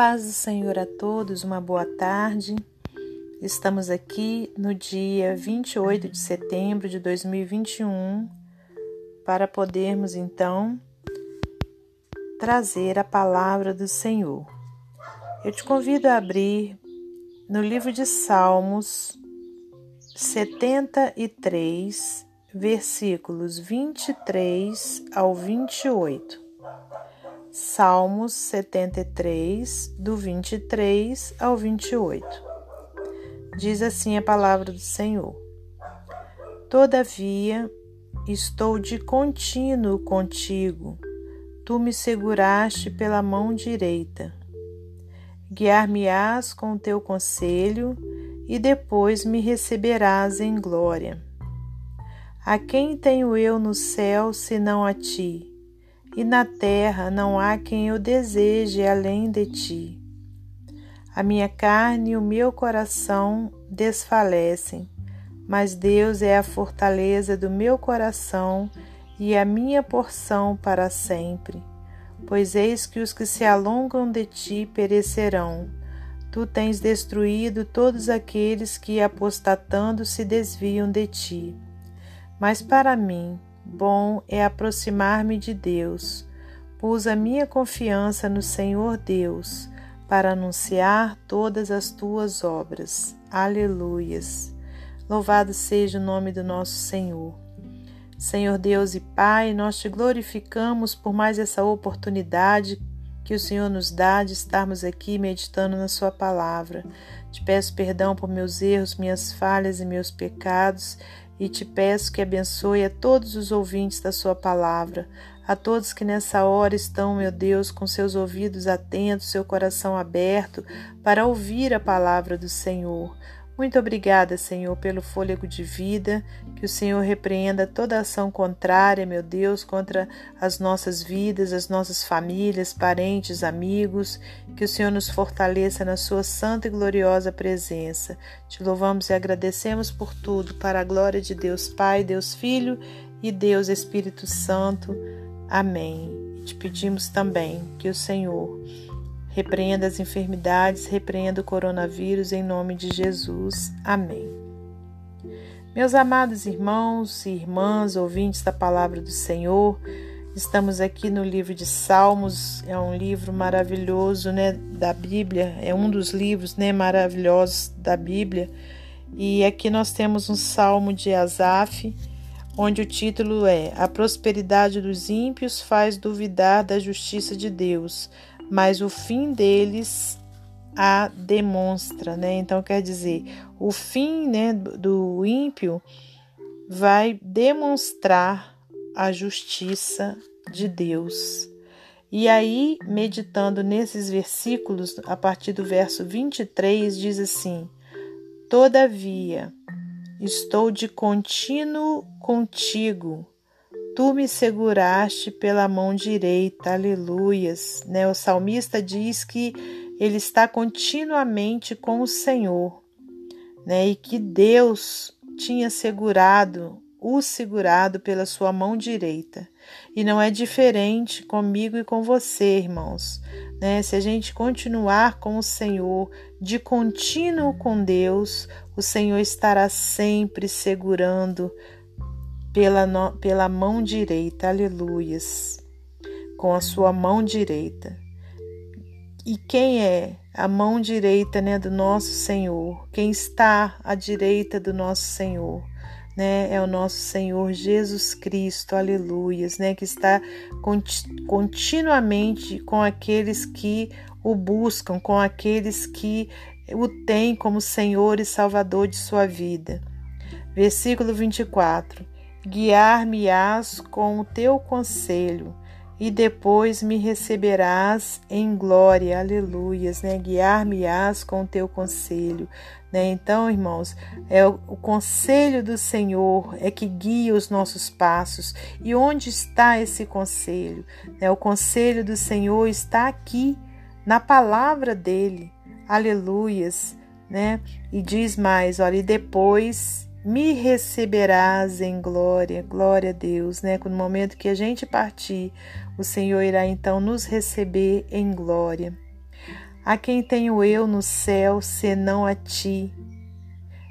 paz do Senhor a todos, uma boa tarde. Estamos aqui no dia 28 de setembro de 2021 para podermos então trazer a palavra do Senhor. Eu te convido a abrir no livro de Salmos 73, versículos 23 ao 28. Salmos 73, do 23 ao 28. Diz assim a palavra do Senhor: Todavia, estou de contínuo contigo, tu me seguraste pela mão direita. Guiar-me-ás com o teu conselho e depois me receberás em glória. A quem tenho eu no céu senão a ti? E na terra não há quem eu deseje além de ti. A minha carne e o meu coração desfalecem, mas Deus é a fortaleza do meu coração e a minha porção para sempre. Pois eis que os que se alongam de ti perecerão. Tu tens destruído todos aqueles que, apostatando, se desviam de ti. Mas para mim, Bom é aproximar-me de Deus. Pus a minha confiança no Senhor Deus para anunciar todas as tuas obras. Aleluias. Louvado seja o nome do nosso Senhor. Senhor Deus e Pai, nós te glorificamos por mais essa oportunidade que o Senhor nos dá de estarmos aqui meditando na Sua palavra. Te peço perdão por meus erros, minhas falhas e meus pecados e te peço que abençoe a todos os ouvintes da Sua palavra, a todos que nessa hora estão, meu Deus, com seus ouvidos atentos, seu coração aberto para ouvir a palavra do Senhor. Muito obrigada, Senhor, pelo fôlego de vida. Que o Senhor repreenda toda ação contrária, meu Deus, contra as nossas vidas, as nossas famílias, parentes, amigos. Que o Senhor nos fortaleça na Sua santa e gloriosa presença. Te louvamos e agradecemos por tudo, para a glória de Deus Pai, Deus Filho e Deus Espírito Santo. Amém. Te pedimos também que o Senhor Repreenda as enfermidades, repreenda o coronavírus em nome de Jesus. Amém. Meus amados irmãos e irmãs, ouvintes da palavra do Senhor, estamos aqui no livro de Salmos, é um livro maravilhoso, né, da Bíblia, é um dos livros, né, maravilhosos da Bíblia. E aqui nós temos um salmo de Asaf, onde o título é A prosperidade dos ímpios faz duvidar da justiça de Deus mas o fim deles a demonstra, né? Então quer dizer, o fim, né, do ímpio vai demonstrar a justiça de Deus. E aí, meditando nesses versículos, a partir do verso 23, diz assim: Todavia, estou de contínuo contigo, Tu me seguraste pela mão direita, aleluias. Né? O salmista diz que ele está continuamente com o Senhor, né? E que Deus tinha segurado, o segurado pela sua mão direita. E não é diferente comigo e com você, irmãos. Né? Se a gente continuar com o Senhor, de contínuo com Deus, o Senhor estará sempre segurando pela, no, pela mão direita, aleluias, com a sua mão direita. E quem é a mão direita né, do nosso Senhor? Quem está à direita do nosso Senhor? Né, é o nosso Senhor Jesus Cristo, aleluias, né, que está continuamente com aqueles que o buscam, com aqueles que o têm como Senhor e Salvador de sua vida. Versículo 24: guiar-me-ás com o teu conselho e depois me receberás em glória, aleluias, né? Guiar-me-ás com o teu conselho, né? Então, irmãos, é o, o conselho do Senhor é que guia os nossos passos. E onde está esse conselho? Né? O conselho do Senhor está aqui na palavra dele, aleluias, né? E diz mais, olha, e depois me receberás em glória, glória a Deus, né? No momento que a gente partir, o Senhor irá então nos receber em glória. A quem tenho eu no céu senão a ti?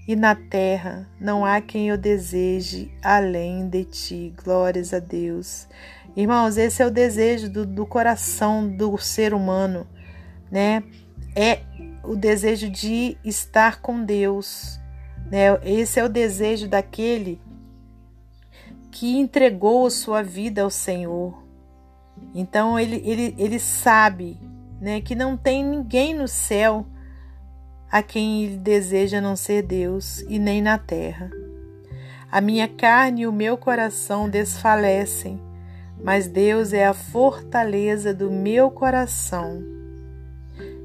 E na terra não há quem eu deseje além de ti. Glórias a Deus. Irmãos, esse é o desejo do, do coração do ser humano, né? É o desejo de estar com Deus, né? Esse é o desejo daquele que entregou sua vida ao Senhor. Então ele, ele, ele sabe né, que não tem ninguém no céu a quem ele deseja não ser Deus e nem na terra. A minha carne e o meu coração desfalecem, mas Deus é a fortaleza do meu coração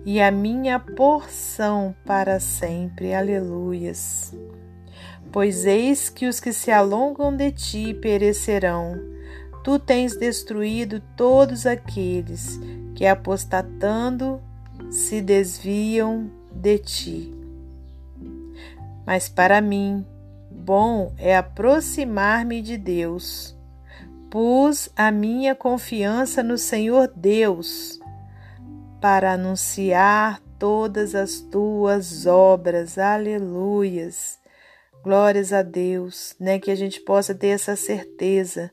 e a minha porção para sempre. Aleluias. Pois eis que os que se alongam de ti perecerão. Tu tens destruído todos aqueles que, apostatando, se desviam de ti. Mas para mim, bom é aproximar-me de Deus. Pus a minha confiança no Senhor Deus para anunciar todas as tuas obras. Aleluias. Glórias a Deus, né? Que a gente possa ter essa certeza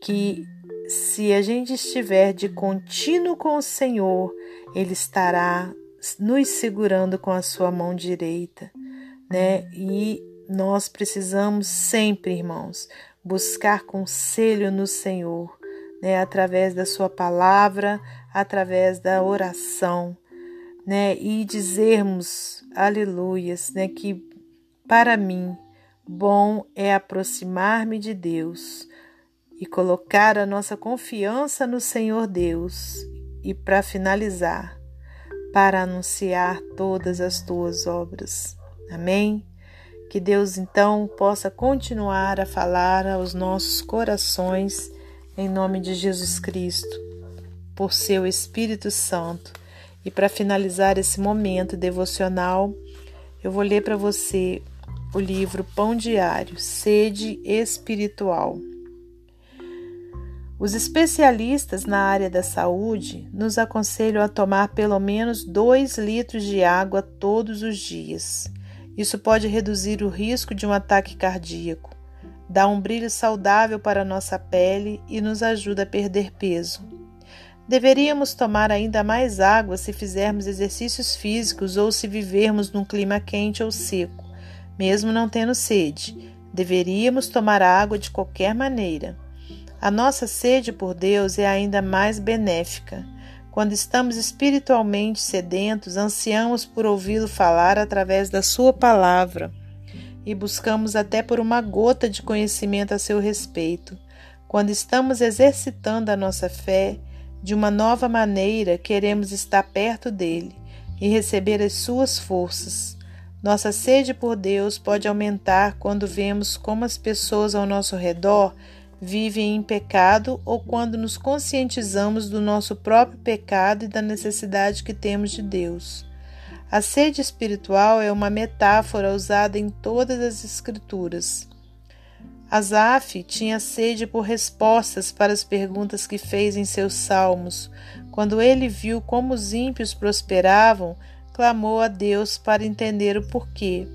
que se a gente estiver de contínuo com o Senhor, Ele estará nos segurando com a sua mão direita, né? E nós precisamos sempre, irmãos, buscar conselho no Senhor, né? Através da sua palavra, através da oração, né? E dizermos, aleluias, né? Que para mim, bom é aproximar-me de Deus e colocar a nossa confiança no Senhor Deus. E para finalizar, para anunciar todas as tuas obras. Amém? Que Deus então possa continuar a falar aos nossos corações em nome de Jesus Cristo, por seu Espírito Santo. E para finalizar esse momento devocional, eu vou ler para você o livro Pão Diário, Sede Espiritual. Os especialistas na área da saúde nos aconselham a tomar pelo menos 2 litros de água todos os dias. Isso pode reduzir o risco de um ataque cardíaco, dá um brilho saudável para nossa pele e nos ajuda a perder peso. Deveríamos tomar ainda mais água se fizermos exercícios físicos ou se vivermos num clima quente ou seco, mesmo não tendo sede. Deveríamos tomar água de qualquer maneira. A nossa sede por Deus é ainda mais benéfica. Quando estamos espiritualmente sedentos, ansiamos por ouvi-lo falar através da Sua palavra e buscamos até por uma gota de conhecimento a seu respeito. Quando estamos exercitando a nossa fé de uma nova maneira, queremos estar perto dele e receber as suas forças. Nossa sede por Deus pode aumentar quando vemos como as pessoas ao nosso redor vivem em pecado ou quando nos conscientizamos do nosso próprio pecado e da necessidade que temos de Deus. A sede espiritual é uma metáfora usada em todas as Escrituras. Asaf tinha sede por respostas para as perguntas que fez em seus salmos. Quando ele viu como os ímpios prosperavam, clamou a Deus para entender o porquê.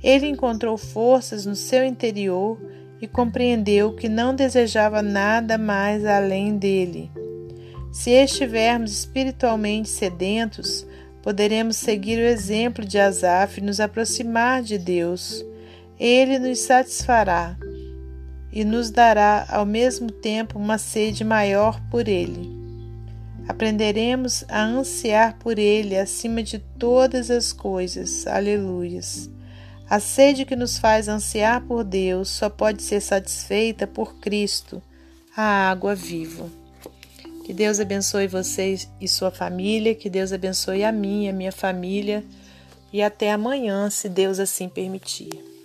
Ele encontrou forças no seu interior e compreendeu que não desejava nada mais além dele. Se estivermos espiritualmente sedentos, poderemos seguir o exemplo de Asaf e nos aproximar de Deus. Ele nos satisfará e nos dará ao mesmo tempo uma sede maior por ele. Aprenderemos a ansiar por ele acima de todas as coisas. Aleluias. A sede que nos faz ansiar por Deus só pode ser satisfeita por Cristo, a água viva. Que Deus abençoe você e sua família, que Deus abençoe a mim e a minha família, e até amanhã, se Deus assim permitir.